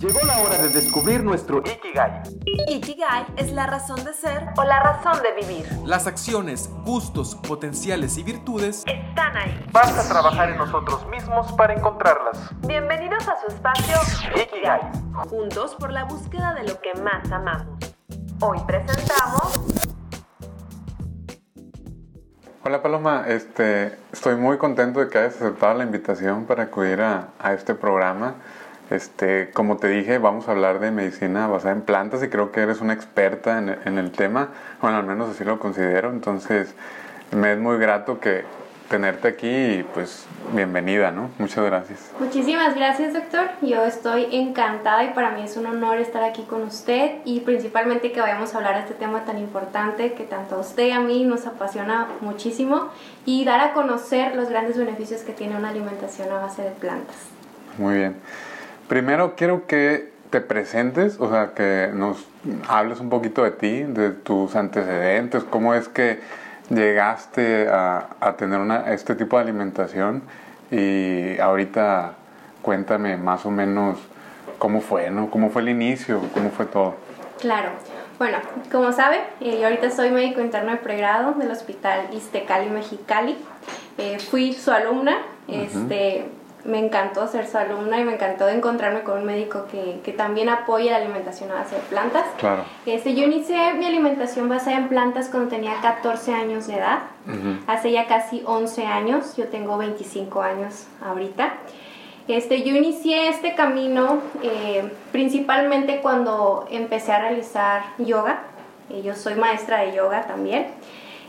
Llegó la hora de descubrir nuestro Ikigai. Ikigai es la razón de ser o la razón de vivir. Las acciones, gustos, potenciales y virtudes Están ahí. Basta trabajar en nosotros mismos para encontrarlas. Bienvenidos a su espacio Ikigai. Juntos por la búsqueda de lo que más amamos. Hoy presentamos Hola Paloma, este, estoy muy contento de que hayas aceptado la invitación para acudir a, a este programa. Este, como te dije, vamos a hablar de medicina basada en plantas y creo que eres una experta en, en el tema, bueno, al menos así lo considero, entonces me es muy grato que tenerte aquí y pues bienvenida, ¿no? Muchas gracias. Muchísimas gracias, doctor. Yo estoy encantada y para mí es un honor estar aquí con usted y principalmente que vayamos a hablar de este tema tan importante que tanto a usted y a mí nos apasiona muchísimo y dar a conocer los grandes beneficios que tiene una alimentación a base de plantas. Muy bien. Primero quiero que te presentes, o sea, que nos hables un poquito de ti, de tus antecedentes, cómo es que llegaste a, a tener una, este tipo de alimentación y ahorita cuéntame más o menos cómo fue, ¿no? ¿Cómo fue el inicio? ¿Cómo fue todo? Claro. Bueno, como sabe, eh, yo ahorita soy médico interno de pregrado del Hospital Iztecali Mexicali. Eh, fui su alumna, este, me encantó ser su alumna y me encantó encontrarme con un médico que, que también apoya la alimentación a base de plantas. Claro. Este, yo inicié mi alimentación basada en plantas cuando tenía 14 años de edad. Hace ya casi 11 años, yo tengo 25 años ahorita. Este, yo inicié este camino eh, principalmente cuando empecé a realizar yoga. Eh, yo soy maestra de yoga también.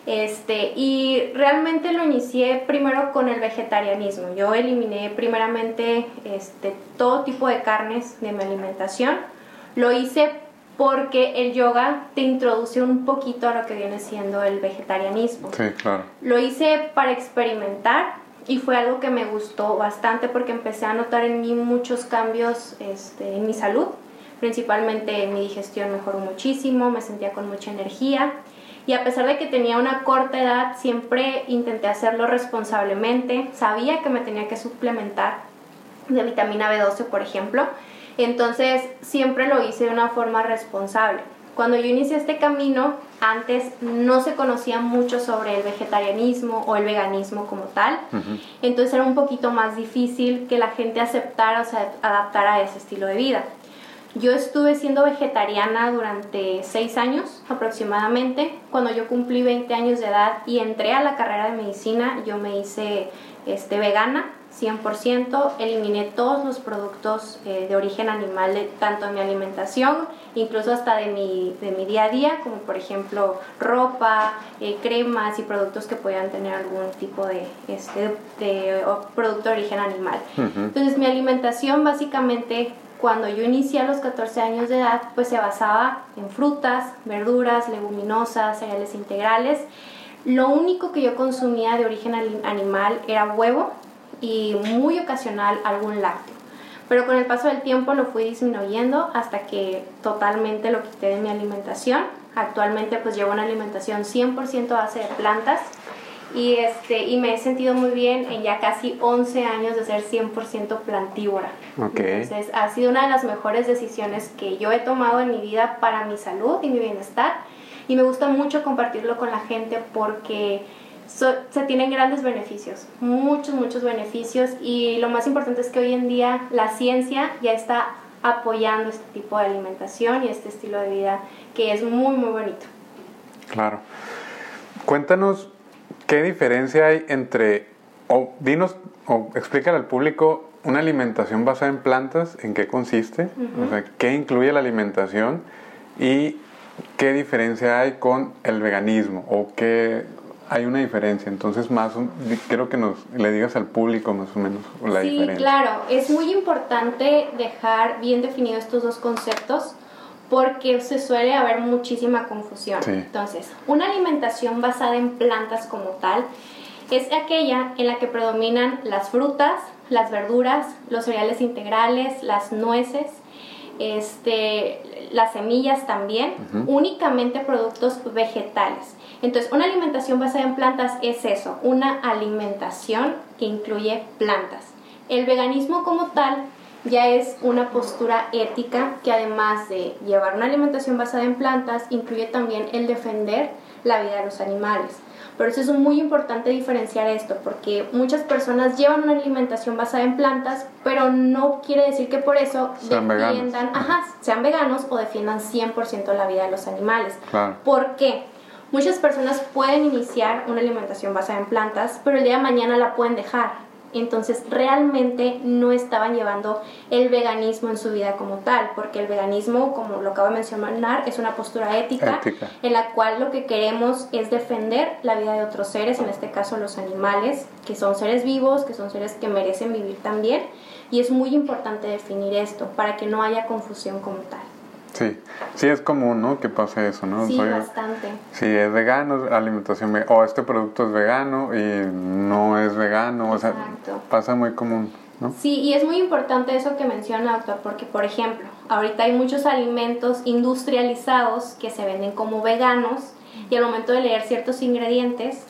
Este, y realmente lo inicié primero con el vegetarianismo. Yo eliminé primeramente este, todo tipo de carnes de mi alimentación. Lo hice porque el yoga te introduce un poquito a lo que viene siendo el vegetarianismo. Sí, claro. Lo hice para experimentar y fue algo que me gustó bastante porque empecé a notar en mí muchos cambios este, en mi salud. Principalmente mi digestión mejoró muchísimo, me sentía con mucha energía y a pesar de que tenía una corta edad, siempre intenté hacerlo responsablemente. Sabía que me tenía que suplementar de vitamina B12, por ejemplo. Entonces siempre lo hice de una forma responsable. Cuando yo inicié este camino, antes no se conocía mucho sobre el vegetarianismo o el veganismo como tal. Entonces era un poquito más difícil que la gente aceptara o se adaptara a ese estilo de vida. Yo estuve siendo vegetariana durante seis años aproximadamente. Cuando yo cumplí 20 años de edad y entré a la carrera de medicina, yo me hice este, vegana 100%, eliminé todos los productos eh, de origen animal, de, tanto en mi alimentación, incluso hasta de mi, de mi día a día, como por ejemplo ropa, eh, cremas y productos que puedan tener algún tipo de, este, de, de producto de origen animal. Entonces mi alimentación básicamente cuando yo inicié a los 14 años de edad, pues se basaba en frutas, verduras, leguminosas, cereales integrales. Lo único que yo consumía de origen animal era huevo y muy ocasional algún lácteo. Pero con el paso del tiempo lo fui disminuyendo hasta que totalmente lo quité de mi alimentación. Actualmente pues llevo una alimentación 100% a base de plantas y, este, y me he sentido muy bien en ya casi 11 años de ser 100% plantívora. Okay. Entonces ha sido una de las mejores decisiones que yo he tomado en mi vida para mi salud y mi bienestar y me gusta mucho compartirlo con la gente porque so, se tienen grandes beneficios, muchos, muchos beneficios y lo más importante es que hoy en día la ciencia ya está apoyando este tipo de alimentación y este estilo de vida que es muy, muy bonito. Claro. Cuéntanos ¿Qué diferencia hay entre, o dinos, o explícale al público, una alimentación basada en plantas, en qué consiste? Uh -huh. O sea, ¿qué incluye la alimentación? Y qué diferencia hay con el veganismo, o qué hay una diferencia. Entonces, más quiero que nos le digas al público más o menos la sí, diferencia. Sí, claro. Es muy importante dejar bien definidos estos dos conceptos porque se suele haber muchísima confusión. Sí. Entonces, una alimentación basada en plantas como tal es aquella en la que predominan las frutas, las verduras, los cereales integrales, las nueces, este, las semillas también, uh -huh. únicamente productos vegetales. Entonces, una alimentación basada en plantas es eso, una alimentación que incluye plantas. El veganismo como tal ya es una postura ética que además de llevar una alimentación basada en plantas, incluye también el defender la vida de los animales. Por eso es muy importante diferenciar esto, porque muchas personas llevan una alimentación basada en plantas, pero no quiere decir que por eso Sean defiendan, ajá, sean veganos o defiendan 100% la vida de los animales. Claro. ¿Por qué? Muchas personas pueden iniciar una alimentación basada en plantas, pero el día de mañana la pueden dejar. Entonces realmente no estaban llevando el veganismo en su vida como tal, porque el veganismo, como lo acabo de mencionar, es una postura ética, Ética. en la cual lo que queremos es defender la vida de otros seres, en este caso los animales, que son seres vivos, que son seres que merecen vivir también. Y es muy importante definir esto para que no haya confusión como tal. Sí, sí es común, ¿no? Que pase eso, ¿no? Sí, Soy- bastante. si es vegano, alimentación o este producto es vegano y no es vegano, o sea, pasa muy común, ¿no? Sí, y es muy importante eso que menciona, doctor, porque, por ejemplo, ahorita hay muchos alimentos industrializados que se venden como veganos y al momento de leer ciertos ingredientes,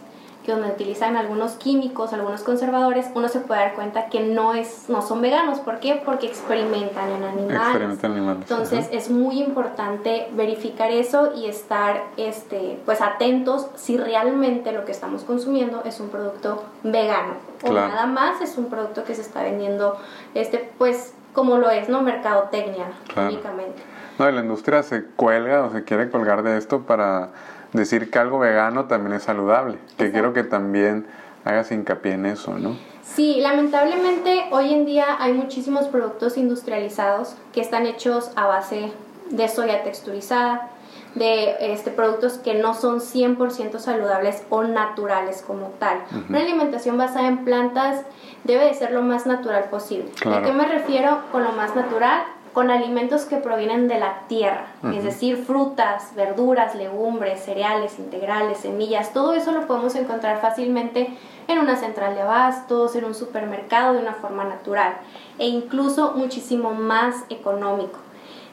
que donde utilizan algunos químicos, algunos conservadores, uno se puede dar cuenta que no, es, no son veganos. ¿Por qué? Porque experimentan en animales. Experimentan animales, Entonces ajá. es muy importante verificar eso y estar este, pues atentos si realmente lo que estamos consumiendo es un producto vegano o nada más es un producto que se está vendiendo este pues como lo es, ¿no? Mercadotecnia Claro. únicamente. No, y la industria se cuelga o se quiere colgar de esto para decir que algo vegano también es saludable, que quiero que también hagas hincapié en eso, ¿no? Sí, lamentablemente hoy en día hay muchísimos productos industrializados que están hechos a base de soya texturizada, de este, productos que no son 100% saludables o naturales como tal. Una alimentación basada en plantas debe de ser lo más natural posible. Claro. ¿A qué me refiero con lo más natural? Con alimentos que provienen de la tierra, es decir, frutas, verduras, legumbres, cereales, integrales, semillas, todo eso lo podemos encontrar fácilmente en una central de abastos, en un supermercado de una forma natural e incluso muchísimo más económico.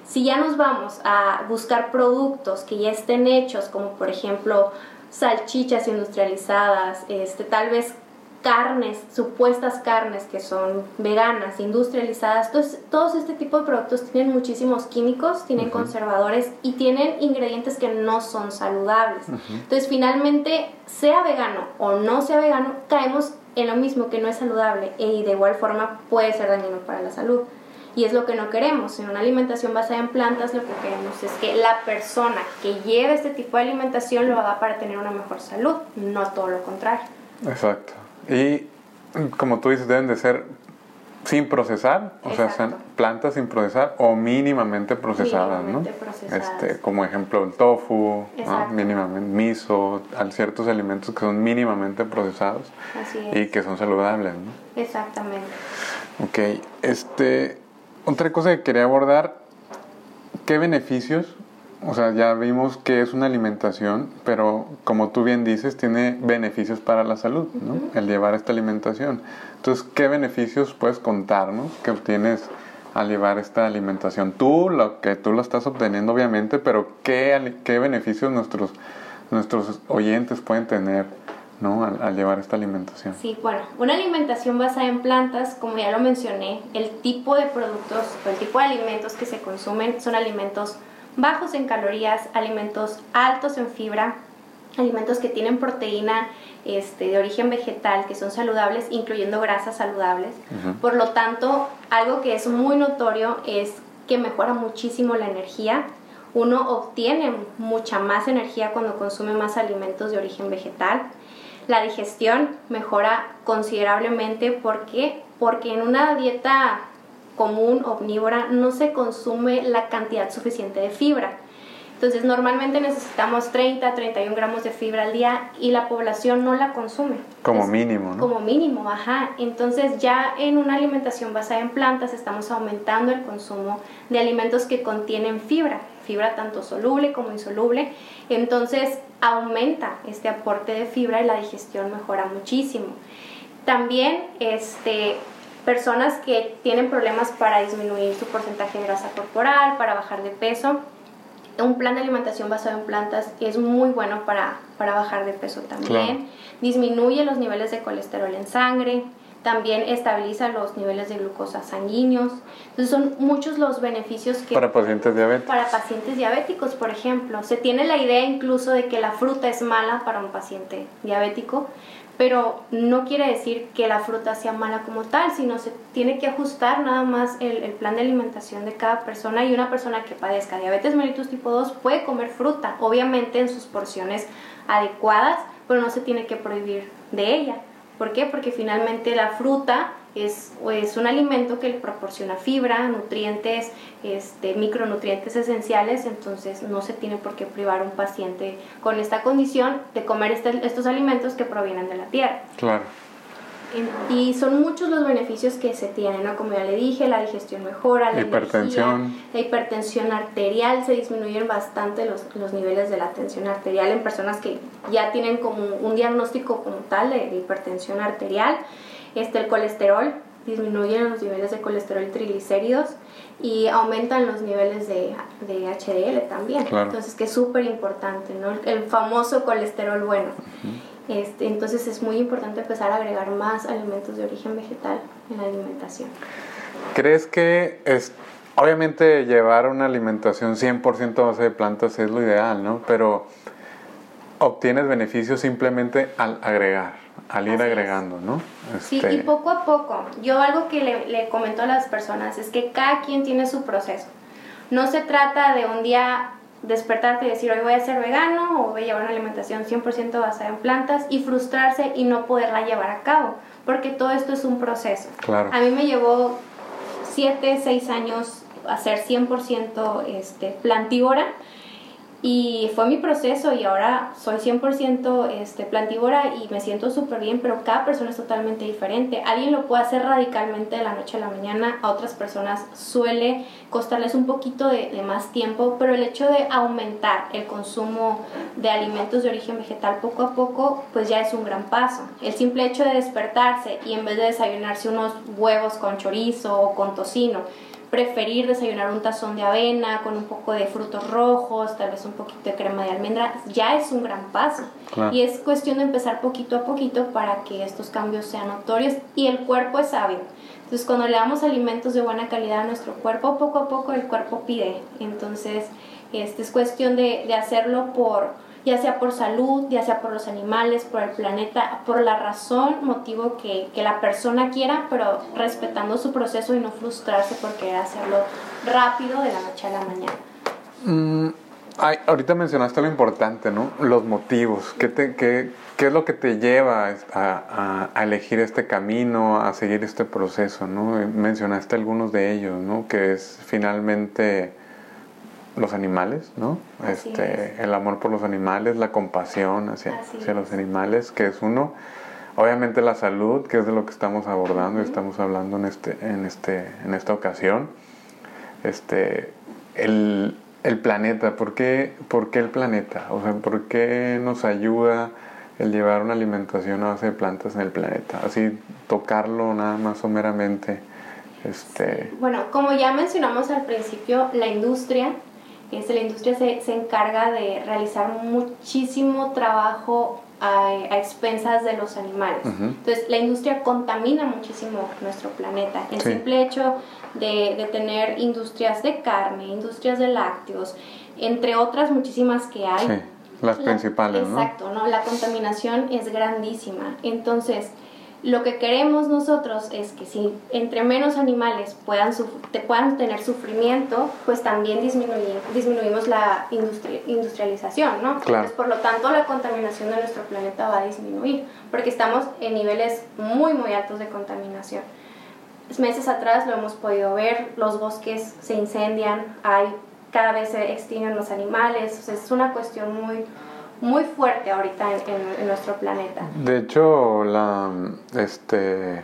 Si ya nos vamos a buscar productos que ya estén hechos, como por ejemplo salchichas industrializadas, este, tal vez carnes, supuestas carnes que son veganas, industrializadas, entonces, todos este tipo de productos tienen muchísimos químicos, tienen conservadores y tienen ingredientes que no son saludables. Entonces, finalmente, sea vegano o no sea vegano, caemos en lo mismo que no es saludable y de igual forma puede ser dañino para la salud. Y es lo que no queremos. En una alimentación basada en plantas, lo que queremos es que la persona que lleve este tipo de alimentación lo haga para tener una mejor salud, no todo lo contrario. Exacto. Y como tú dices, deben de ser sin procesar, o sea, Exacto. sean plantas sin procesar o mínimamente procesadas, Mínimamente ¿no? procesadas. Este, como ejemplo el tofu, ¿no? Mínimamente miso, ciertos alimentos que son mínimamente procesados y que son saludables, ¿no? Exactamente. Ok, este, otra cosa que quería abordar, ¿qué beneficios? O sea, ya vimos que es una alimentación, pero como tú bien dices, tiene beneficios para la salud, ¿no? El llevar esta alimentación. Entonces, ¿qué beneficios puedes contarnos que obtienes al llevar esta alimentación? Tú, lo que tú lo estás obteniendo, obviamente, pero ¿qué, qué beneficios nuestros, nuestros oyentes pueden tener, ¿no? Al, al llevar esta alimentación. Sí, bueno, una alimentación basada en plantas, como ya lo mencioné, el tipo de productos o el tipo de alimentos que se consumen son alimentos bajos en calorías, alimentos altos en fibra, alimentos que tienen proteína este, de origen vegetal, que son saludables, incluyendo grasas saludables. Por lo tanto, algo que es muy notorio es que mejora muchísimo la energía. Uno obtiene mucha más energía cuando consume más alimentos de origen vegetal. La digestión mejora considerablemente. ¿Por qué? Porque en una dieta común, omnívora, no se consume la cantidad suficiente de fibra. Entonces, normalmente necesitamos 30 a 31 gramos de fibra al día y la población no la consume. Como mínimo, ¿no? Como mínimo, ajá. Entonces, ya en una alimentación basada en plantas estamos aumentando el consumo de alimentos que contienen fibra, fibra tanto soluble como insoluble. Entonces, aumenta este aporte de fibra y la digestión mejora muchísimo. También, este, personas que tienen problemas para disminuir su porcentaje de grasa corporal, para bajar de peso, un plan de alimentación basado en plantas es muy bueno para, para bajar de peso también. Claro. Disminuye los niveles de colesterol en sangre, también estabiliza los niveles de glucosa sanguíneos. Entonces son muchos los beneficios que... Para pacientes diabéticos. Para pacientes diabéticos, por ejemplo. Se tiene la idea incluso de que la fruta es mala para un paciente diabético, pero no quiere decir que la fruta sea mala como tal, sino se tiene que ajustar nada más el, el plan de alimentación de cada persona y una persona que padezca diabetes mellitus tipo 2 puede comer fruta, obviamente en sus porciones adecuadas, pero no se tiene que prohibir de ella. ¿Por qué? Porque finalmente la fruta es, es un alimento que le proporciona fibra, nutrientes, este, micronutrientes esenciales, entonces no se tiene por qué privar a un paciente con esta condición de comer este- estos alimentos que provienen de la tierra. Claro. Y son muchos los beneficios que se tienen, ¿no? Como ya le dije, la digestión mejora, la Hipertensión. energía, la hipertensión arterial, se disminuyen bastante los, los niveles de la tensión arterial en personas que ya tienen como un diagnóstico como tal de, de hipertensión arterial. Este, el colesterol, disminuyen los niveles de colesterol y triglicéridos y aumentan los niveles de, de HDL también. Claro. Entonces, que es súper importante, ¿no? El, famoso colesterol bueno. Este, entonces es muy importante empezar a agregar más alimentos de origen vegetal en la alimentación. ¿Crees que es, obviamente llevar una alimentación 100% a base de plantas es lo ideal, ¿no? Pero obtienes beneficios simplemente al agregar, al ir Así es. agregando, ¿no? Sí, Este, y poco a poco. Yo algo que le, le comento a las personas es que cada quien tiene su proceso. No se trata de un día despertarte y decir hoy voy a ser vegano o voy a llevar una alimentación 100% basada en plantas y frustrarse y no poderla llevar a cabo, porque todo esto es un proceso. Claro. A mí me llevó 7, 6 años a ser 100% este, plantívora y fue mi proceso y ahora soy 100% este, plantívora y me siento súper bien, pero cada persona es totalmente diferente. Alguien lo puede hacer radicalmente de la noche a la mañana, a otras personas suele costarles un poquito de, de más tiempo, pero el hecho de aumentar el consumo de alimentos de origen vegetal poco a poco, pues ya es un gran paso. El simple hecho de despertarse y en vez de desayunarse unos huevos con chorizo o con tocino, preferir desayunar un tazón de avena con un poco de frutos rojos, tal vez un poquito de crema de almendra, ya es un gran paso. Claro. Y es cuestión de empezar poquito a poquito para que estos cambios sean notorios y el cuerpo es sabio. Entonces, cuando le damos alimentos de buena calidad a nuestro cuerpo, poco a poco el cuerpo pide. Entonces, este es cuestión de, de hacerlo por, ya sea por salud, ya sea por los animales, por el planeta, por la razón, motivo que, que la persona quiera, pero respetando su proceso y no frustrarse por querer hacerlo rápido de la noche a la mañana. Mm, ay, ahorita mencionaste lo importante, ¿no? Los motivos. ¿Qué, te, qué, qué es lo que te lleva a, a- a elegir este camino, a seguir este proceso, ¿no? Eh, Mencionaste algunos de ellos, ¿no? Que es finalmente los animales, ¿no? Así Este, el amor por los animales, la compasión hacia, hacia los animales, que es uno. Obviamente la salud, que es de lo que estamos abordando y estamos hablando en, este, en, este, en esta ocasión. Este, el, el planeta, ¿por qué, ¿por qué el planeta? O sea, ¿por qué nos ayuda el llevar una alimentación a base de plantas en el planeta? Así tocarlo nada más someramente. Este, Bueno, como ya mencionamos al principio, la industria, este, la industria se, se encarga de realizar muchísimo trabajo a, a expensas de los animales. Entonces, la industria contamina muchísimo nuestro planeta. El Sí. simple hecho de, de tener industrias de carne, industrias de lácteos, entre otras muchísimas que hay. sí, las La- principales, ¿no? Exacto, ¿no? La contaminación es grandísima. Entonces, lo que queremos nosotros es que si entre menos animales puedan, suf- te puedan tener sufrimiento, pues también disminuimos la industri- industrialización, ¿no? Claro. Por lo tanto, la contaminación de nuestro planeta va a disminuir, porque estamos en niveles muy, muy altos de contaminación. Meses atrás lo hemos podido ver, los bosques se incendian, hay cada vez se extinguen los animales, o sea, es una cuestión muy, muy fuerte ahorita en, en- en nuestro planeta. De hecho, la, este,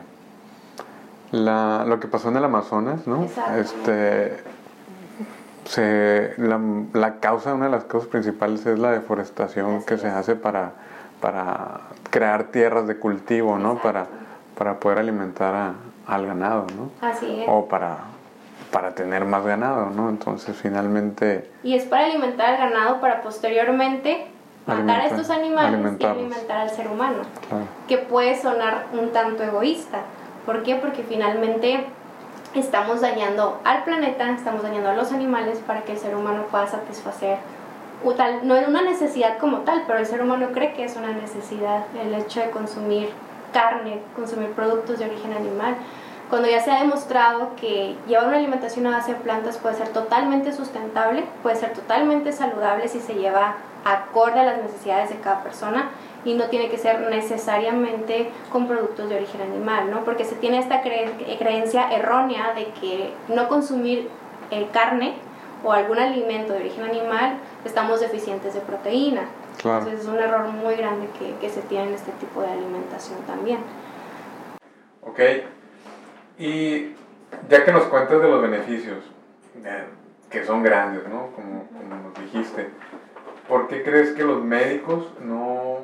la, lo que pasó en el Amazonas, ¿no? Exacto. Este, se, la, la causa, una de las causas principales es la deforestación Así que se hace para, para crear tierras de cultivo, ¿no? Para, para poder alimentar a- al ganado, ¿no? Así es. O para, para tener más ganado, ¿no? Entonces, finalmente, Y es para alimentar al ganado para posteriormente matar a estos animales y alimentar al ser humano. claro, que puede sonar un tanto egoísta, ¿Por qué? Porque finalmente estamos dañando al planeta, estamos dañando a los animales para que el ser humano pueda satisfacer tal, no es una necesidad como tal, pero el ser humano cree que es una necesidad el hecho de consumir carne, consumir productos de origen animal. Cuando ya se ha demostrado que llevar una alimentación a base de plantas puede ser totalmente sustentable, puede ser totalmente saludable si se lleva acorde a las necesidades de cada persona y no tiene que ser necesariamente con productos de origen animal, ¿no? Porque se tiene esta creencia errónea de que no consumir eh, carne o algún alimento de origen animal estamos deficientes de proteína. Entonces es un error muy grande que, que se tiene en este tipo de alimentación también. Ok, y ya que nos cuentas de los beneficios, que son grandes, ¿no? Como, como, nos dijiste, ¿por qué crees que los médicos no,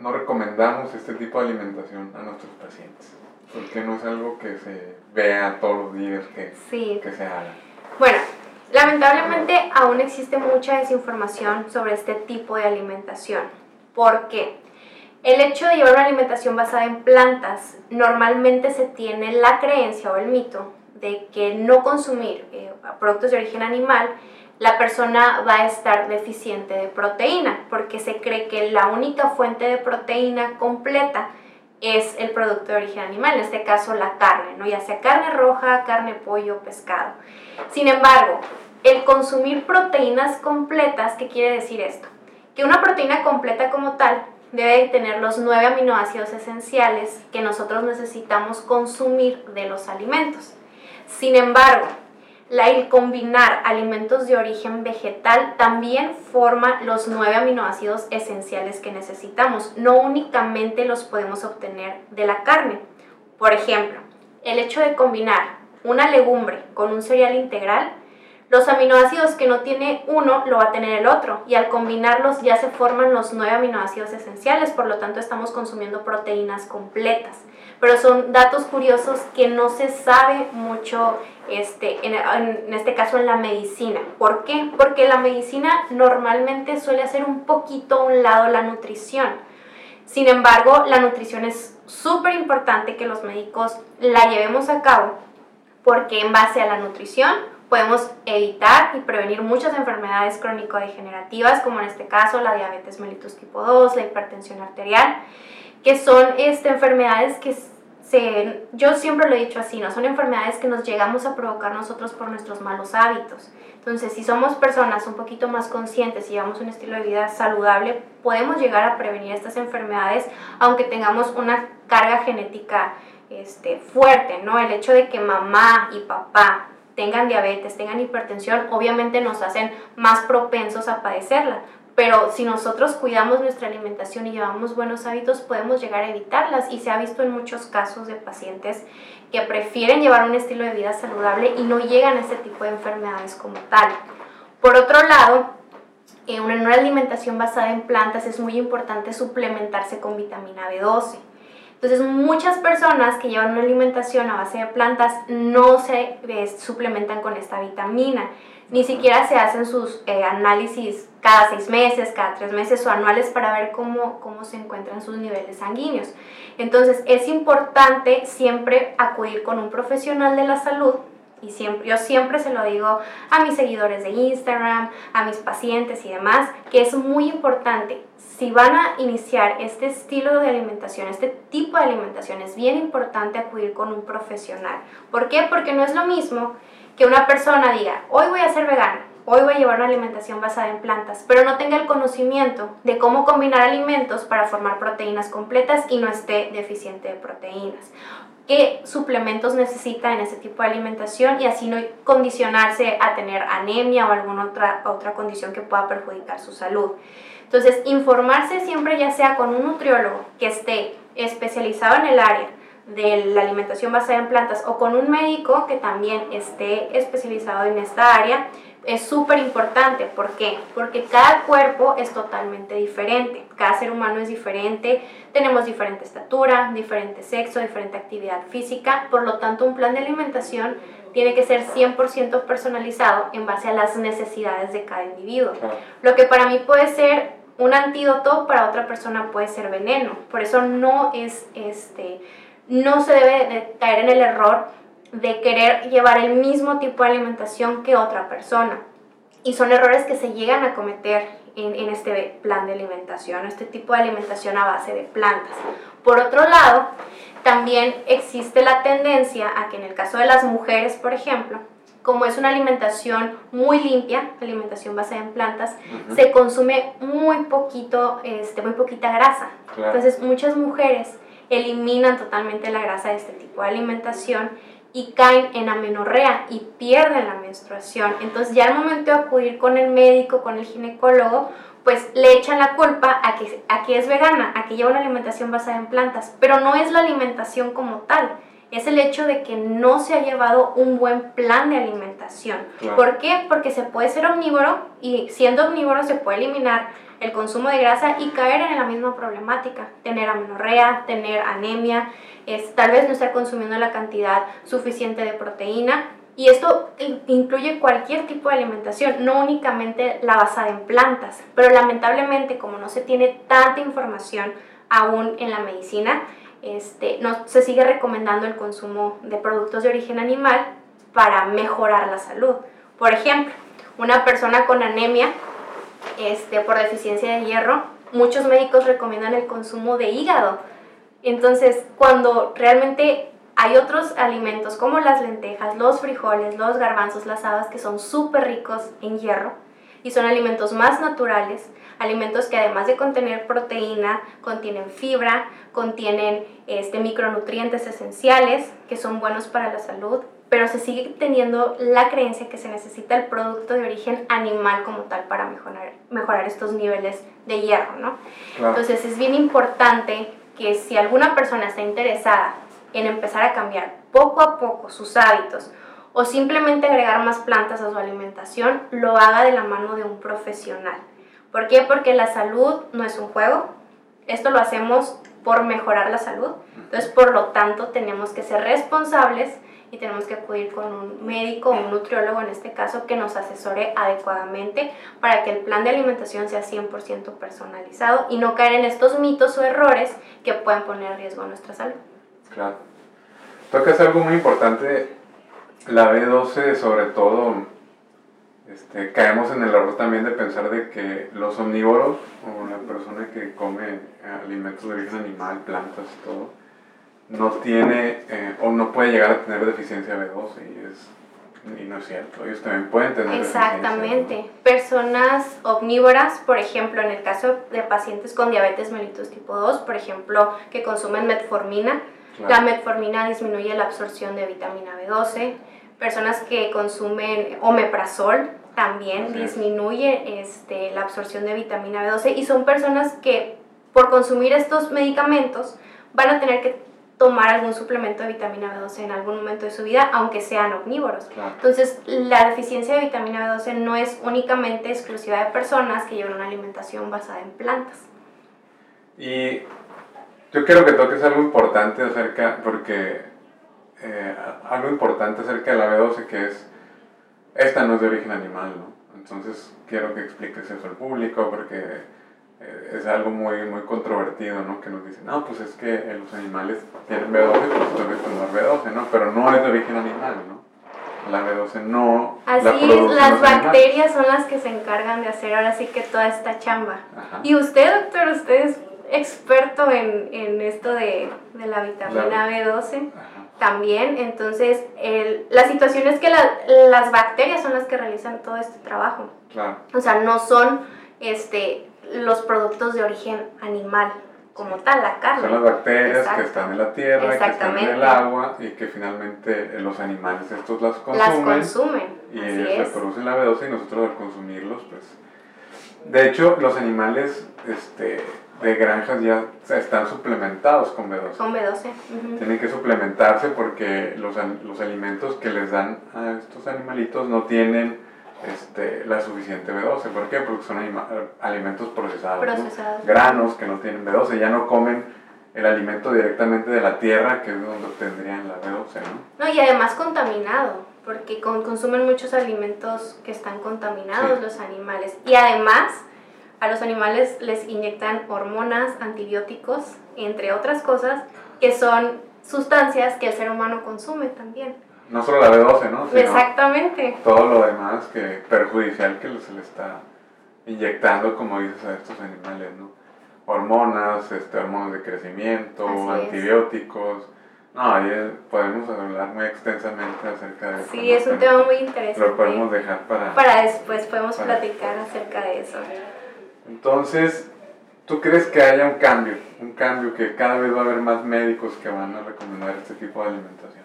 no, recomendamos este tipo de alimentación a nuestros pacientes? ¿Por qué no es algo que se vea todos los días que, que se haga? Bueno, lamentablemente aún existe mucha desinformación sobre este tipo de alimentación. ¿Por qué? El hecho de llevar una alimentación basada en plantas, normalmente se tiene la creencia o el mito de que no consumir eh, productos de origen animal, la persona va a estar deficiente de proteína, porque se cree que la única fuente de proteína completa es el producto de origen animal, en este caso la carne, ¿no? ya sea carne roja, carne, pollo, pescado. Sin embargo, el consumir proteínas completas, ¿qué quiere decir esto? Que una proteína completa como tal debe tener los nueve aminoácidos esenciales que nosotros necesitamos consumir de los alimentos. Sin embargo, la, el combinar alimentos de origen vegetal también forma los nueve aminoácidos esenciales que necesitamos. No únicamente los podemos obtener de la carne. Por ejemplo, el hecho de combinar una legumbre con un cereal integral los aminoácidos que no tiene uno lo va a tener el otro y al combinarlos ya se forman los nueve aminoácidos esenciales, por lo tanto estamos consumiendo proteínas completas. Pero son datos curiosos que no se sabe mucho este, en, este caso en la medicina. ¿Por qué? Porque la medicina normalmente suele hacer un poquito a un lado la nutrición. Sin embargo, la nutrición es súper importante que los médicos la llevemos a cabo porque en base a la nutrición podemos evitar y prevenir muchas enfermedades crónico-degenerativas, como en este caso la diabetes mellitus tipo 2, la hipertensión arterial, que son este, enfermedades que se, yo siempre lo he dicho así, no son enfermedades que nos llegamos a provocar nosotros por nuestros malos hábitos. Entonces, si somos personas un poquito más conscientes y llevamos un estilo de vida saludable, podemos llegar a prevenir estas enfermedades, aunque tengamos una carga genética este, fuerte, ¿no? El hecho de que mamá y papá tengan diabetes, tengan hipertensión, obviamente nos hacen más propensos a padecerla. Pero si nosotros cuidamos nuestra alimentación y llevamos buenos hábitos, podemos llegar a evitarlas. Y se ha visto en muchos casos de pacientes que prefieren llevar un estilo de vida saludable y no llegan a este tipo de enfermedades como tal. Por otro lado, en una alimentación basada en plantas es muy importante suplementarse con vitamina B12. Entonces muchas personas que llevan una alimentación a base de plantas no se eh, suplementan con esta vitamina, ni siquiera se hacen sus eh, análisis cada seis meses, cada tres meses o anuales para ver cómo, cómo se encuentran sus niveles sanguíneos. Entonces es importante siempre acudir con un profesional de la salud y siempre, yo siempre se lo digo a mis seguidores de Instagram, a mis pacientes y demás, que es muy importante. Si van a iniciar este estilo de alimentación, este tipo de alimentación, es bien importante acudir con un profesional. ¿Por qué? Porque no es lo mismo que una persona diga, hoy voy a ser vegana, hoy voy a llevar una alimentación basada en plantas, pero no tenga el conocimiento de cómo combinar alimentos para formar proteínas completas y no esté deficiente de proteínas qué suplementos necesita en ese tipo de alimentación y así no condicionarse a tener anemia o alguna otra, otra condición que pueda perjudicar su salud. Entonces, informarse siempre ya sea con un nutriólogo que esté especializado en el área de la alimentación basada en plantas o con un médico que también esté especializado en esta área es súper importante. ¿Por qué? Porque cada cuerpo es totalmente diferente. Cada ser humano es diferente. Tenemos diferente estatura, diferente sexo, diferente actividad física. Por lo tanto, un plan de alimentación tiene que ser 100% personalizado en base a las necesidades de cada individuo. Lo que para mí puede ser un antídoto, para otra persona puede ser veneno. Por eso no es este no se debe de caer en el error de querer llevar el mismo tipo de alimentación que otra persona. Y son errores que se llegan a cometer en, este plan de alimentación, este tipo de alimentación a base de plantas. Por otro lado, también existe la tendencia a que en el caso de las mujeres, por ejemplo, como es una alimentación muy limpia, alimentación basada en plantas, se consume muy poquito, este, muy poquita grasa. Entonces muchas mujeres eliminan totalmente la grasa de este tipo de alimentación y caen en amenorrea y pierden la menstruación. Entonces ya al momento de acudir con el médico, con el ginecólogo, pues le echan la culpa a que, a que es vegana, a que lleva una alimentación basada en plantas, pero no es la alimentación como tal es el hecho de que no se ha llevado un buen plan de alimentación. ¿Por qué? Porque se puede ser omnívoro y siendo omnívoro se puede eliminar el consumo de grasa y caer en la misma problemática, tener amenorrea, tener anemia, es, tal vez no estar consumiendo la cantidad suficiente de proteína y esto incluye cualquier tipo de alimentación, no únicamente la basada en plantas, pero lamentablemente como no se tiene tanta información aún en la medicina, este, no, se sigue recomendando el consumo de productos de origen animal para mejorar la salud. Por ejemplo, una persona con anemia este, por deficiencia de hierro, muchos médicos recomiendan el consumo de hígado. Entonces, cuando realmente hay otros alimentos como las lentejas, los frijoles, los garbanzos, las habas, que son súper ricos en hierro y son alimentos más naturales, alimentos que además de contener proteína, contienen fibra, contienen este, micronutrientes esenciales que son buenos para la salud, pero se sigue teniendo la creencia que se necesita el producto de origen animal como tal para mejorar, mejorar estos niveles de hierro, ¿no? Entonces es bien importante que si alguna persona está interesada en empezar a cambiar poco a poco sus hábitos o simplemente agregar más plantas a su alimentación, lo haga de la mano de un profesional. ¿Por qué? Porque la salud no es un juego. Esto lo hacemos por mejorar la salud. Entonces, por lo tanto, tenemos que ser responsables y tenemos que acudir con un médico o un nutriólogo en este caso que nos asesore adecuadamente para que el plan de alimentación sea 100% personalizado y no caer en estos mitos o errores que pueden poner en riesgo nuestra salud. Claro. Tocas algo muy importante, la B12 sobre todo este, caemos en el error también de pensar de que los omnívoros o la persona que come alimentos de origen animal, plantas y todo, no tiene eh, o no puede llegar a tener deficiencia B12 y, es, y no es cierto, ellos también pueden tener Exactamente. Personas omnívoras, por ejemplo, en el caso de pacientes con diabetes mellitus tipo 2, por ejemplo, que consumen metformina, la metformina disminuye la absorción de vitamina B12 personas que consumen omeprazol también disminuye este, la absorción de vitamina B12 y son personas que por consumir estos medicamentos van a tener que tomar algún suplemento de vitamina B12 en algún momento de su vida, aunque sean omnívoros. Entonces, la deficiencia de vitamina B12 no es únicamente exclusiva de personas que llevan una alimentación basada en plantas. Y yo quiero que toques algo importante acerca, porque eh, algo importante acerca de la B12 que es, esta no es de origen animal, ¿no? Entonces quiero que expliques eso al público porque eh, es algo muy, muy controvertido, ¿no? Que nos dicen, no, pues es que los animales tienen B12, pues debes tomar B12, ¿no? Pero no es de origen animal, ¿no? La B12 no. Así es, las bacterias son las que se encargan de hacer ahora sí que toda esta chamba. Y usted, doctor, usted es experto en, en esto de, de la vitamina B12. Ajá también. Entonces, el, la situación es que las bacterias son las que realizan todo este trabajo. O sea, no son este, los productos de origen animal como tal, la carne. Son las bacterias que están en la tierra, que están en el agua y que finalmente eh, los animales estos las consumen. Las consumen. Y ellos reproducen la B12 y nosotros al consumirlos, pues... De hecho, los animales, este de granjas ya están suplementados con B12. Con B12. Tienen que suplementarse porque los, los, alimentos que les dan a estos animalitos no tienen este, la suficiente B12. ¿Por qué? Porque son alimentos procesados. procesados. Granos que no tienen B12, ya no comen el alimento directamente de la tierra, que es donde obtendrían la B12, ¿no? No, y además contaminado, porque consumen muchos alimentos que están contaminados los animales. Y además a los animales les inyectan hormonas, antibióticos, entre otras cosas, que son sustancias que el ser humano consume también. No solo la B12, ¿no? Sino Exactamente. Todo lo demás que perjudicial que se le está inyectando, como dices, a estos animales, ¿no? Hormonas, este, hormonas de crecimiento, Así es. antibióticos. No, ahí eh, podemos hablar muy extensamente acerca de eso. Sí, es un tema muy Lo interesante. podemos dejar para... Para después podemos para- platicar acerca de eso. Entonces, ¿tú crees que haya un cambio? Un cambio que cada vez va a haber más médicos que van a recomendar este tipo de alimentación.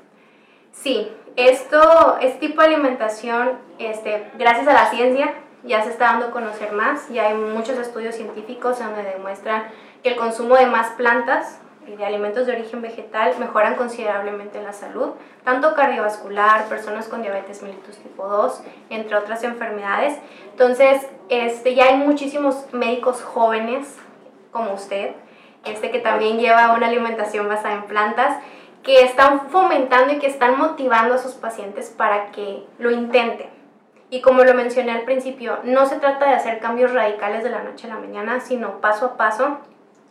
Sí, esto, este tipo de alimentación, este, gracias a la ciencia, ya se está dando a conocer más. Ya hay muchos estudios científicos donde demuestran que el consumo de más plantas de alimentos de origen vegetal mejoran considerablemente la salud, tanto cardiovascular, personas con diabetes mellitus tipo 2, entre otras enfermedades. Entonces, este, ya hay muchísimos médicos jóvenes como usted, este que también lleva una alimentación basada en plantas, que están fomentando y que están motivando a sus pacientes para que lo intenten. Y como lo mencioné al principio, no se trata de hacer cambios radicales de la noche a la mañana, sino paso a paso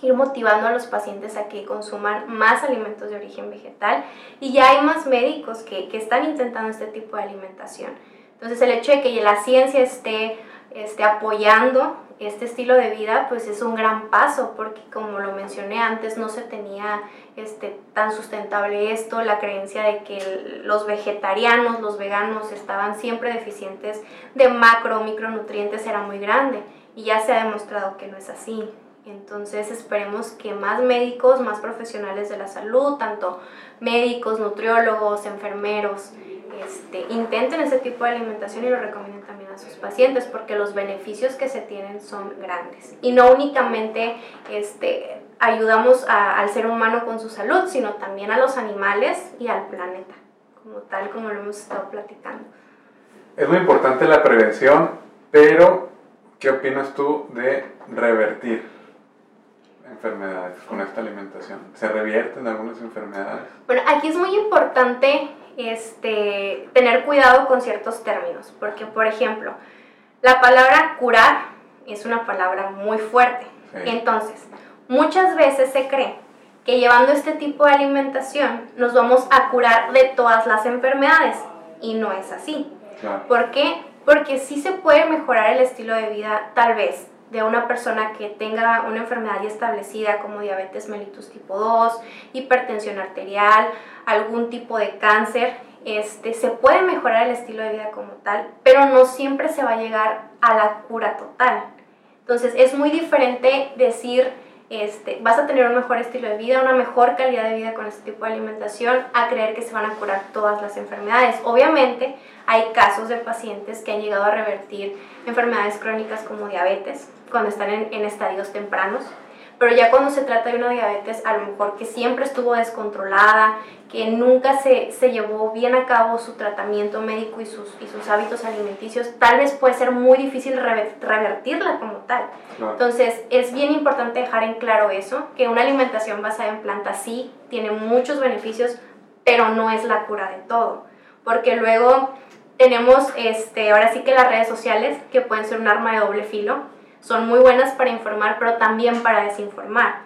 ir motivando a los pacientes a que consuman más alimentos de origen vegetal. Y ya hay más médicos que, que están intentando este tipo de alimentación. Entonces el hecho de que la ciencia esté, esté apoyando este estilo de vida, pues es un gran paso, porque como lo mencioné antes, no se tenía este, tan sustentable esto, la creencia de que los vegetarianos, los veganos estaban siempre deficientes de macro micronutrientes era muy grande y ya se ha demostrado que no es así. Entonces esperemos que más médicos, más profesionales de la salud, tanto médicos, nutriólogos, enfermeros, este, intenten ese tipo de alimentación y lo recomienden también a sus pacientes porque los beneficios que se tienen son grandes. Y no únicamente este, ayudamos a- al ser humano con su salud, sino también a los animales y al planeta, como tal como lo hemos estado platicando. Es muy importante la prevención, pero ¿qué opinas tú de revertir enfermedades con esta alimentación? ¿Se revierten algunas enfermedades? Bueno, aquí es muy importante este, tener cuidado con ciertos términos, porque por ejemplo, la palabra curar es una palabra muy fuerte. Sí. Entonces, muchas veces se cree que llevando este tipo de alimentación nos vamos a curar de todas las enfermedades y no es así. Claro. ¿Por qué? Porque sí se puede mejorar el estilo de vida, tal vez, de una persona que tenga una enfermedad ya establecida como diabetes mellitus tipo 2, hipertensión arterial, algún tipo de cáncer. Este, se puede mejorar el estilo de vida como tal, pero no siempre se va a llegar a la cura total. Entonces es muy diferente decir, este, vas a tener un mejor estilo de vida, una mejor calidad de vida con este tipo de alimentación, a creer que se van a curar todas las enfermedades. Obviamente hay casos de pacientes que han llegado a revertir enfermedades crónicas como diabetes cuando están en, en estadios tempranos, pero ya cuando se trata de una diabetes a lo mejor que siempre estuvo descontrolada, que nunca se, se llevó bien a cabo su tratamiento médico y sus, y sus hábitos alimenticios, tal vez puede ser muy difícil rever- revertirla como tal. Claro. Entonces, es bien importante dejar en claro eso, que una alimentación basada en plantas sí tiene muchos beneficios, pero no es la cura de todo. Porque luego tenemos, este, ahora sí que las redes sociales, que pueden ser un arma de doble filo, son muy buenas para informar, pero también para desinformar.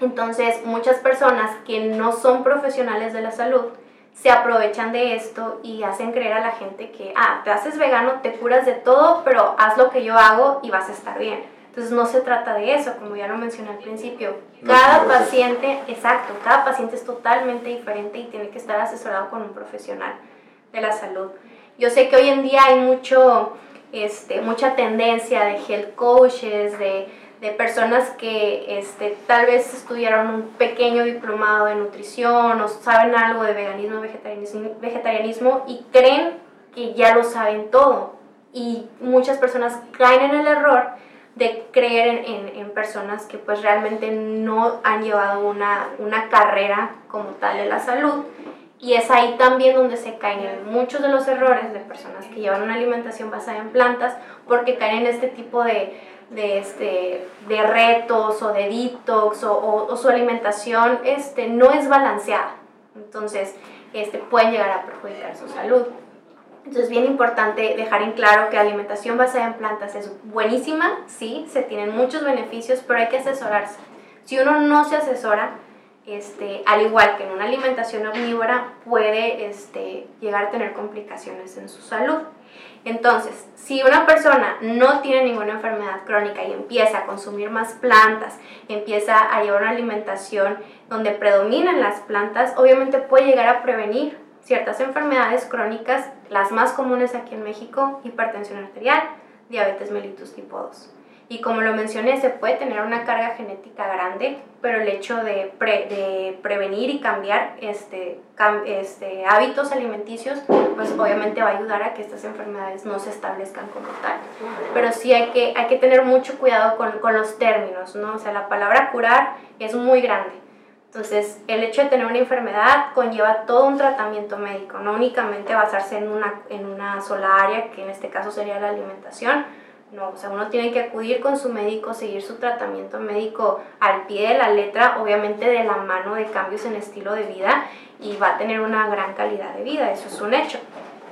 Entonces, muchas personas que no son profesionales de la salud se aprovechan de esto y hacen creer a la gente que, ah, te haces vegano, te curas de todo, pero haz lo que yo hago y vas a estar bien. Entonces no se trata de eso, como ya lo mencioné al principio. No Cada proceso. paciente, exacto, cada paciente es totalmente diferente y tiene que estar asesorado con un profesional de la salud. Yo sé que hoy en día hay mucho, este, mucha tendencia de health coaches, de, de personas que este, tal vez estudiaron un pequeño diplomado de nutrición o saben algo de veganismo, vegetarianismo, vegetarianismo y creen que ya lo saben todo. Y muchas personas caen en el error de creer en, en- en personas que pues realmente no han llevado una, una carrera como tal de la salud. Y es ahí también donde se caen en muchos de los errores de personas que llevan una alimentación basada en plantas porque caen en este tipo de, de, este, de retos o de detox o, o- su alimentación este, no es balanceada. Entonces este, pueden llegar a perjudicar su salud. Entonces es bien importante dejar en claro que alimentación basada en plantas es buenísima, sí, se tienen muchos beneficios, pero hay que asesorarse. Si uno no se asesora, este, al igual que en una alimentación omnívora, puede este, llegar a tener complicaciones en su salud. Entonces, si una persona no tiene ninguna enfermedad crónica y empieza a consumir más plantas, empieza a llevar una alimentación donde predominan las plantas, obviamente puede llegar a prevenir ciertas enfermedades crónicas, las más comunes aquí en México, hipertensión arterial, diabetes mellitus tipo 2. Y como lo mencioné, se puede tener una carga genética grande, pero el hecho de, de prevenir y cambiar este, este, hábitos alimenticios, pues obviamente va a ayudar a que estas enfermedades no se establezcan como tal. Pero sí hay que, hay que tener mucho cuidado con, con los términos, ¿no? O sea, la palabra curar es muy grande. Entonces, el hecho de tener una enfermedad conlleva todo un tratamiento médico, no únicamente basarse en una, en una sola área, que en este caso sería la alimentación, no, o sea, uno tiene que acudir con su médico, seguir su tratamiento médico al pie de la letra, obviamente de la mano de cambios en estilo de vida y va a tener una gran calidad de vida, eso es un hecho.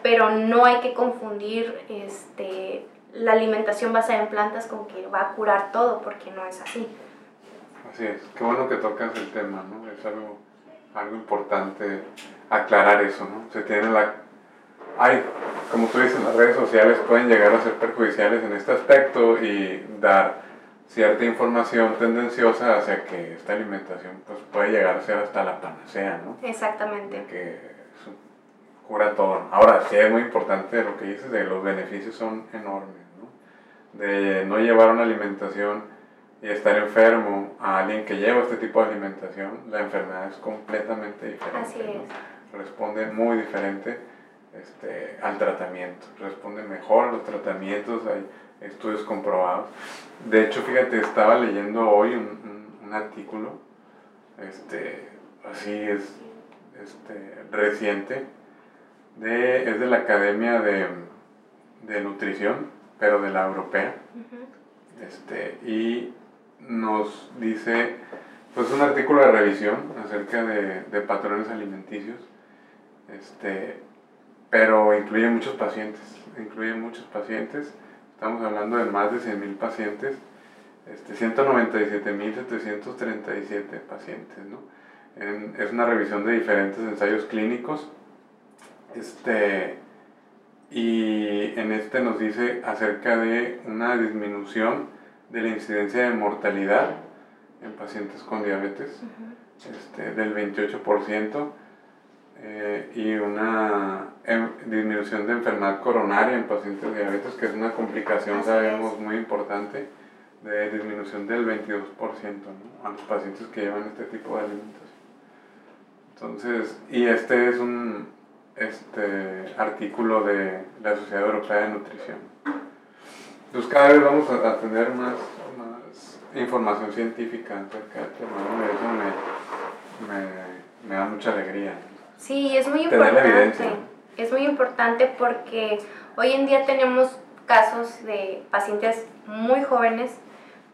Pero no hay que confundir este, la alimentación basada en plantas con que va a curar todo, porque no es así. Así es, qué bueno que tocas el tema, ¿no? Es algo, algo importante aclarar eso, ¿no? Se tiene la como tú dices, las redes sociales pueden llegar a ser perjudiciales en este aspecto y dar cierta información tendenciosa hacia que esta alimentación pues, puede llegar a ser hasta la panacea, ¿no? Exactamente. que cura todo. Ahora, sí es muy importante lo que dices, de los beneficios son enormes, ¿no? De no llevar una alimentación y estar enfermo a alguien que lleva este tipo de alimentación, la enfermedad es completamente diferente. Así es. Responde muy diferente este, al tratamiento, responde mejor a los tratamientos, hay estudios comprobados. De hecho, fíjate, estaba leyendo hoy un, un, artículo, este, así es, este, reciente, de, es de la Academia de, de Nutrición, pero de la Europea, este, y nos dice, pues un artículo de revisión acerca de, de patrones alimenticios, este, pero incluye muchos pacientes, incluye muchos pacientes, estamos hablando de más de 100.000 pacientes, este, 197.737 pacientes, ¿no? es una revisión de diferentes ensayos clínicos, este, y en este nos dice acerca de una disminución de la incidencia de mortalidad en pacientes con diabetes este, del 28%, eh, y una em, disminución de enfermedad coronaria en pacientes diabetes, que es una complicación, sabemos, muy importante, de disminución del 22% ¿no? a los pacientes que llevan este tipo de alimentación. Entonces, y este es un este, artículo de la Sociedad Europea de Nutrición. Entonces, cada vez vamos a, tener más, más, información científica acerca del tema, y eso me, me, me da mucha alegría. Sí, es muy importante. Es muy importante porque hoy en día tenemos casos de pacientes muy jóvenes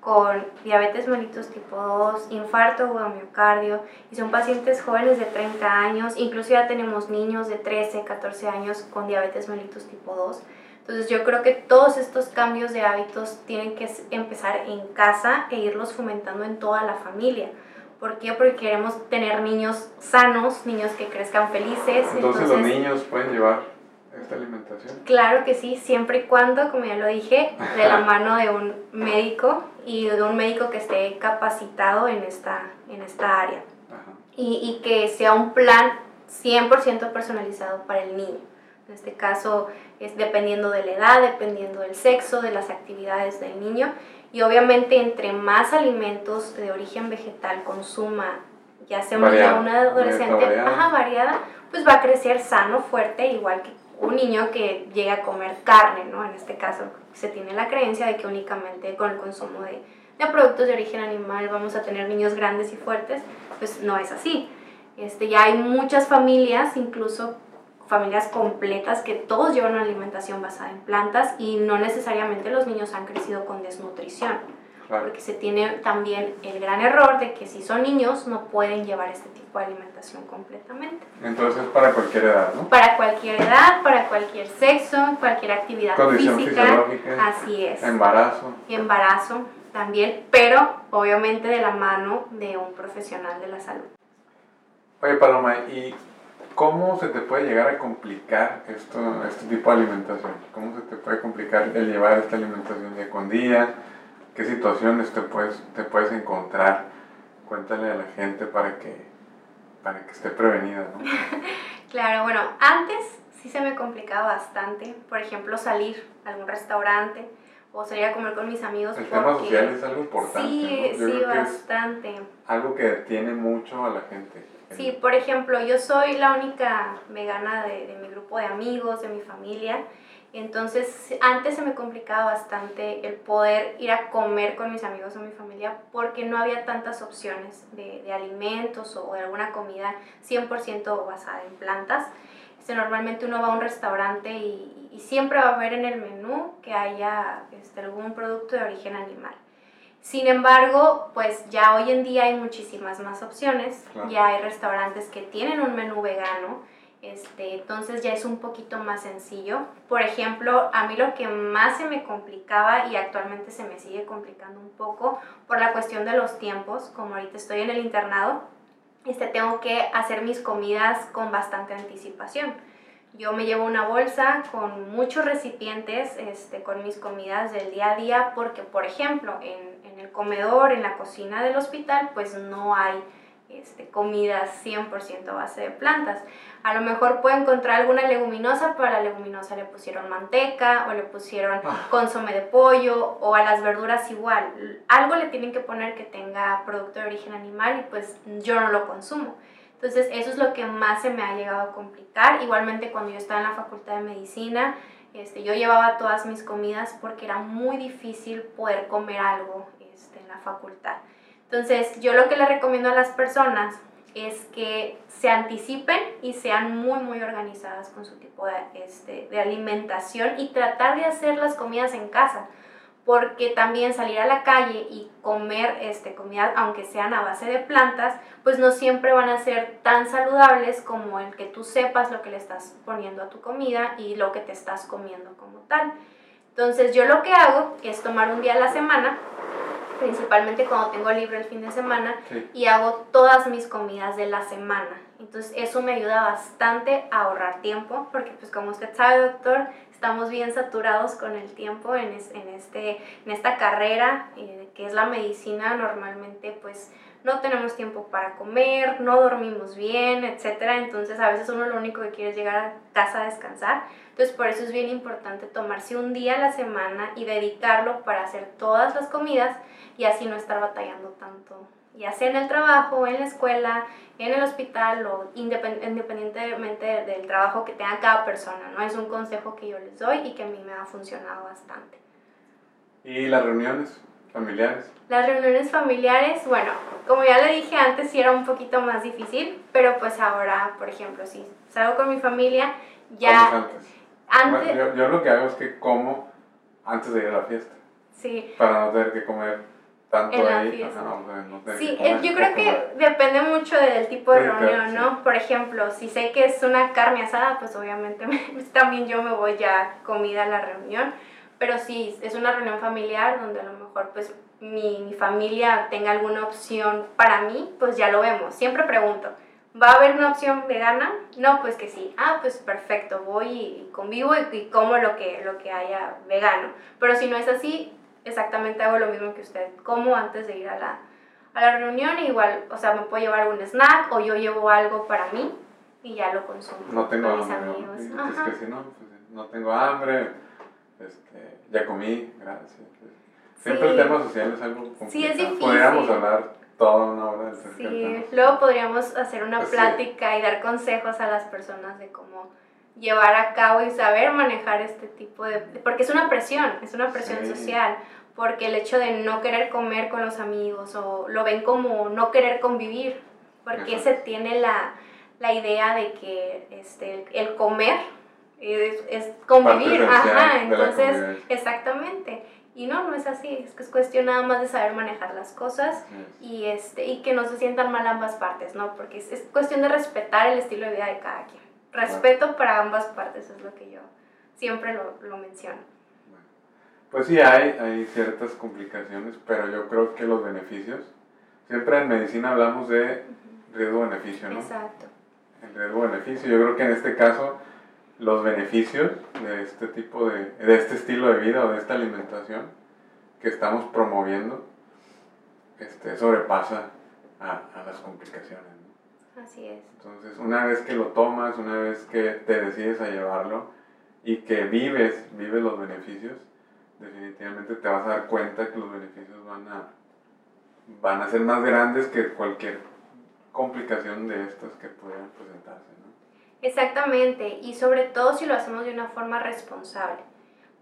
con diabetes mellitus tipo 2, infarto o miocardio, y son pacientes jóvenes de 30 años, incluso ya tenemos niños de 13, 14 años con diabetes mellitus tipo 2. Entonces yo creo que todos estos cambios de hábitos tienen que empezar en casa e irlos fomentando en toda la familia. ¿Por qué? Porque queremos tener niños sanos, niños que crezcan felices. Entonces, los niños pueden llevar esta alimentación. Claro que sí, siempre y cuando, como ya lo dije, de la mano de un médico y de un médico que esté capacitado en esta, en esta área. Y, y que sea un plan 100% personalizado para el niño. En este caso es dependiendo de la edad, dependiendo del sexo, de las actividades del niño y obviamente entre más alimentos de origen vegetal consuma, ya sea o una adolescente, variada. variada, pues va a crecer sano, fuerte, igual que un niño que llega a comer carne, ¿no? En este caso se tiene la creencia de que únicamente con el consumo de, de productos de origen animal vamos a tener niños grandes y fuertes, pues no es así. Este, ya hay muchas familias, incluso familias completas que todos llevan una alimentación basada en plantas y no necesariamente los niños han crecido con desnutrición. Porque se tiene también el gran error de que si son niños no pueden llevar este tipo de alimentación completamente. Entonces para cualquier edad, ¿no? Para cualquier edad, para cualquier sexo, cualquier actividad física. Así es. Embarazo. embarazo también, pero obviamente de la mano de un profesional de la salud. Oye, Paloma, ¿y cómo se te puede llegar a complicar esto, este tipo de alimentación? ¿Cómo se te puede complicar el llevar esta alimentación día con día? ¿Qué situaciones te puedes, te puedes encontrar? Cuéntale a la gente para que, para que esté prevenida, ¿no? Claro, bueno, antes sí se me complicaba bastante, por ejemplo, salir a algún restaurante o salir a comer con mis amigos. El tema social es algo importante. Sí, ¿no? Sí, bastante. algo que detiene mucho a la gente. Sí, por ejemplo, yo soy la única vegana de, de mi grupo de amigos, de mi familia. Entonces, antes se me complicaba bastante el poder ir a comer con mis amigos o mi familia porque no había tantas opciones de, de alimentos o de alguna comida 100% basada en plantas. Este, normalmente uno va a un restaurante y, y siempre va a ver en el menú que haya este, algún producto de origen animal. Sin embargo, pues ya hoy en día hay muchísimas más opciones. Claro. Ya hay restaurantes que tienen un menú vegano. Este, entonces ya es un poquito más sencillo. Por ejemplo, a mí lo que más se me complicaba y actualmente se me sigue complicando un poco por la cuestión de los tiempos, como ahorita estoy en el internado, este, tengo que hacer mis comidas con bastante anticipación. Yo me llevo una bolsa con muchos recipientes este, con mis comidas del día a día porque, por ejemplo, en, en el comedor, en la cocina del hospital, pues no hay este, comidas 100% a base de plantas. A lo mejor puedo encontrar alguna leguminosa, pero a la leguminosa le pusieron manteca o le pusieron Ah. consome de pollo o a las verduras igual. Algo le tienen que poner que tenga producto de origen animal y pues yo no lo consumo. Entonces eso es lo que más se me ha llegado a complicar. Igualmente cuando yo estaba en la facultad de medicina, este, yo llevaba todas mis comidas porque era muy difícil poder comer algo facultad. Entonces, yo lo que le recomiendo a las personas es que se anticipen y sean muy, muy organizadas con su tipo de, este, de alimentación y tratar de hacer las comidas en casa. Porque también salir a la calle y comer este, comida, aunque sean a base de plantas, pues no siempre van a ser tan saludables como el que tú sepas lo que le estás poniendo a tu comida y lo que te estás comiendo como tal. Entonces yo lo que hago es tomar un día a la semana principalmente cuando tengo libre el fin de semana Sí. y hago todas mis comidas de la semana. Entonces eso me ayuda bastante a ahorrar tiempo porque pues como usted sabe doctor, estamos bien saturados con el tiempo en, es- en, este, en esta carrera eh, que es la medicina. Normalmente pues no tenemos tiempo para comer, no dormimos bien, etcétera. Entonces a veces uno lo único que quiere es llegar a casa a descansar. Entonces por eso es bien importante tomarse un día a la semana y dedicarlo para hacer todas las comidas y así no estar batallando tanto, ya sea en el trabajo, en la escuela, en el hospital o independ- independientemente del trabajo que tenga cada persona, ¿no? Es un consejo que yo les doy y que a mí me ha funcionado bastante. ¿Y las reuniones familiares? Las reuniones familiares, bueno, como ya le dije antes, sí era un poquito más difícil, pero pues ahora, por ejemplo, si salgo con mi familia, ¿Cómo ya es antes? antes, yo, yo lo que hago es que como antes de ir a la fiesta, sí, para no tener que comer tanto En la ahí. fiesta. Ajá, no tener Sí, que comer eh, yo o creo comer. que depende mucho del tipo de Sí, claro, reunión, sí. ¿no? Por ejemplo, si sé que es una carne asada, pues obviamente también yo me voy ya comida a la reunión. Pero si es una reunión familiar donde a lo mejor pues mi, mi familia tenga alguna opción para mí, pues ya lo vemos. Siempre pregunto, ¿va a haber una opción vegana? No, pues que sí. Ah, pues perfecto, voy y convivo y, y como lo que, lo que haya vegano. Pero si no es así, exactamente hago lo mismo que usted. Como antes de ir a la, a la reunión, igual, o sea, me puedo llevar un snack o yo llevo algo para mí y ya lo consumo No tengo con mis hambre. ¿no? amigos. Y, Es Ajá. que si no, pues, no tengo hambre, este, ya comí, gracias. Siempre el Sí. tema social es algo complicado. Sí, es difícil. Podríamos hablar toda una hora del Sí, tema. luego podríamos hacer una Pues sí. plática y dar consejos a las personas de cómo llevar a cabo y saber manejar este tipo de... Porque es una presión, es una presión Sí. social, porque el hecho de no querer comer con los amigos o lo ven como no querer convivir, porque Ajá. se tiene la, la idea de que este, el comer es, es convivir, ajá, entonces, exactamente. Y no, no es así, es que es cuestión nada más de saber manejar las cosas Así es. y, este, y que no se sientan mal ambas partes, ¿no? Porque es, es cuestión de respetar el estilo de vida de cada quien. Respeto para ambas partes es lo que yo siempre lo, lo menciono. Pues sí, hay, hay ciertas complicaciones, pero yo creo que los beneficios, siempre en medicina hablamos de riesgo-beneficio, ¿no? Exacto. El riesgo-beneficio. Yo creo que en este caso los beneficios de este tipo de, de este estilo de vida o de esta alimentación que estamos promoviendo este, sobrepasa a, a las complicaciones. ¿no? Así es. Entonces, una vez que lo tomas, una vez que te decides a llevarlo y que vives, vives los beneficios, definitivamente te vas a dar cuenta que los beneficios van a, van a ser más grandes que cualquier complicación de estas que pudieran presentarse. Exactamente, y sobre todo si lo hacemos de una forma responsable.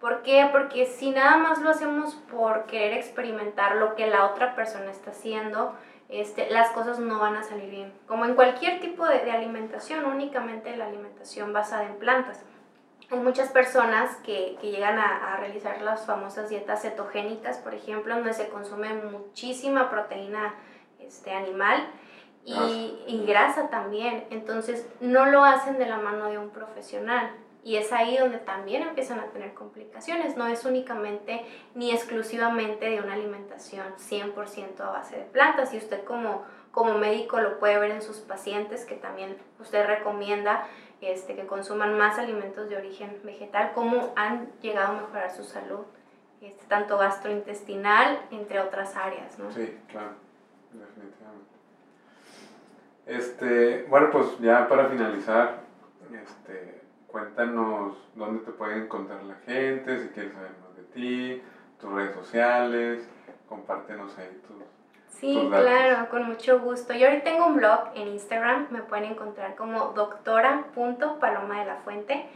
¿Por qué? Porque si nada más lo hacemos por querer experimentar lo que la otra persona está haciendo, este, las cosas no van a salir bien. Como en cualquier tipo de, de alimentación, únicamente la alimentación basada en plantas. Hay muchas personas que, que llegan a, a, realizar las famosas dietas cetogénicas, por ejemplo, donde se consume muchísima proteína este, animal y, y grasa también. Entonces, no lo hacen de la mano de un profesional. Y es ahí donde también empiezan a tener complicaciones. No es únicamente ni exclusivamente de una alimentación 100% a base de plantas. Y usted como, como médico lo puede ver en sus pacientes, que también usted recomienda este, que consuman más alimentos de origen vegetal, cómo han llegado a mejorar su salud, este, tanto gastrointestinal, entre otras áreas. ¿no? Sí, claro, definitivamente. Este, bueno, pues ya para finalizar, este, cuéntanos dónde te puede encontrar la gente, si quieres saber más de ti, tus redes sociales, compártenos ahí tus, Sí, tus datos. claro, con mucho gusto. Yo ahorita tengo un blog en Instagram, me pueden encontrar como doctora.paloma de la fuente.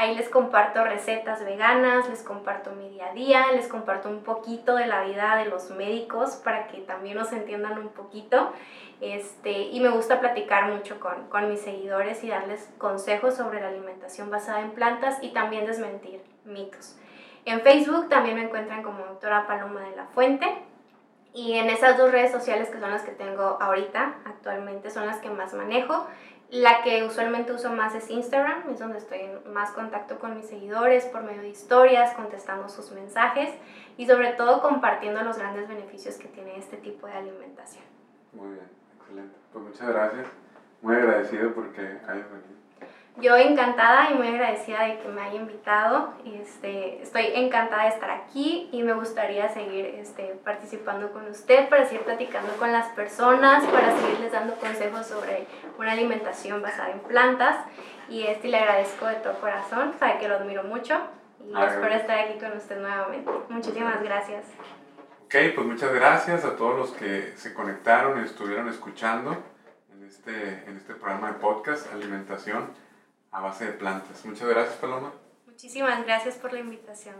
Ahí les comparto recetas veganas, les comparto mi día a día, les comparto un poquito de la vida de los médicos para que también nos entiendan un poquito. Este, y me gusta platicar mucho con, con mis seguidores y darles consejos sobre la alimentación basada en plantas y también desmentir mitos. En Facebook también me encuentran como doctora Paloma de la Fuente. Y en esas dos redes sociales que son las que tengo ahorita, actualmente son las que más manejo. La que usualmente uso más es Instagram, es donde estoy en más contacto con mis seguidores por medio de historias, contestando sus mensajes y sobre todo compartiendo los grandes beneficios que tiene este tipo de alimentación. Muy bien, excelente. Pues muchas gracias. Muy agradecido porque hayas venido. Yo encantada y muy agradecida de que me haya invitado. Este, estoy encantada de estar aquí y me gustaría seguir este, participando con usted para seguir platicando con las personas, para seguirles dando consejos sobre una alimentación basada en plantas. Y este, le agradezco de todo corazón, sabe que lo admiro mucho y espero estar aquí con usted nuevamente. Muchísimas gracias. Ok, pues muchas gracias a todos los que se conectaron y estuvieron escuchando en este, en este programa de podcast, Alimentación a base de plantas. Muchas gracias, Paloma. Muchísimas gracias por la invitación.